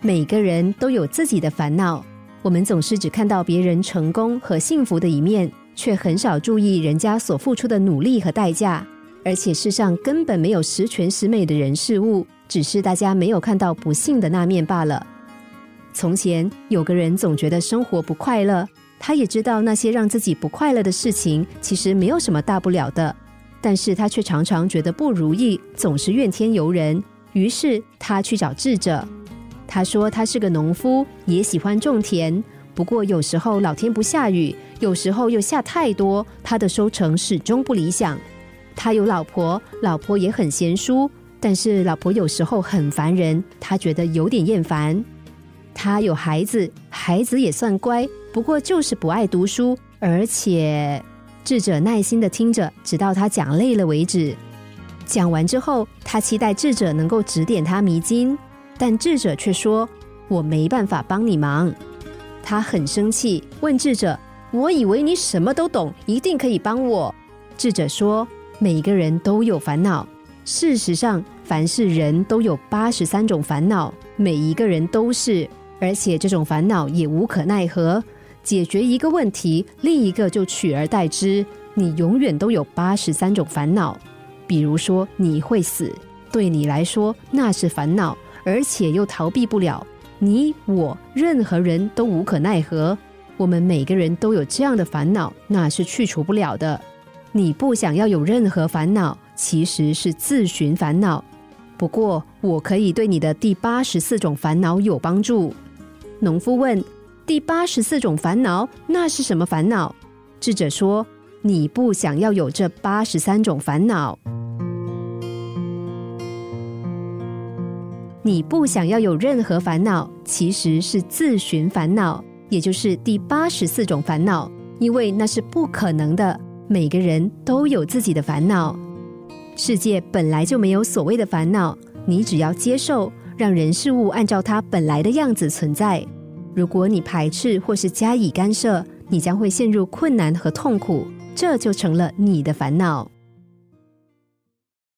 每个人都有自己的烦恼。我们总是只看到别人成功和幸福的一面，却很少注意人家所付出的努力和代价。而且世上根本没有十全十美的人事物，只是大家没有看到不幸的那面罢了。从前有个人总觉得生活不快乐，他也知道那些让自己不快乐的事情其实没有什么大不了的，但是他却常常觉得不如意，总是怨天尤人。于是他去找智者。他说他是个农夫，也喜欢种田，不过有时候老天不下雨，有时候又下太多，他的收成始终不理想。他有老婆，老婆也很贤淑，但是老婆有时候很烦人，他觉得有点厌烦。他有孩子，孩子也算乖，不过就是不爱读书，而且智者耐心的听着，直到他讲累了为止。讲完之后，他期待智者能够指点他迷津。但智者却说：“我没办法帮你忙。”他很生气，问智者：“我以为你什么都懂，一定可以帮我。”智者说：“每个人都有烦恼。事实上，凡是人都有八十三种烦恼，每一个人都是，而且这种烦恼也无可奈何。解决一个问题，另一个就取而代之。你永远都有八十三种烦恼。比如说，你会死，对你来说那是烦恼。”而且又逃避不了，你我任何人都无可奈何。我们每个人都有这样的烦恼，那是去除不了的。你不想要有任何烦恼，其实是自寻烦恼。不过，我可以对你的第八十四种烦恼有帮助。农夫问：“第八十四种烦恼，那是什么烦恼？”智者说：“你不想要有这八十三种烦恼。”你不想要有任何烦恼，其实是自寻烦恼，也就是第八十四种烦恼，因为那是不可能的。每个人都有自己的烦恼，世界本来就没有所谓的烦恼，你只要接受，让人事物按照它本来的样子存在。如果你排斥或是加以干涉，你将会陷入困难和痛苦，这就成了你的烦恼。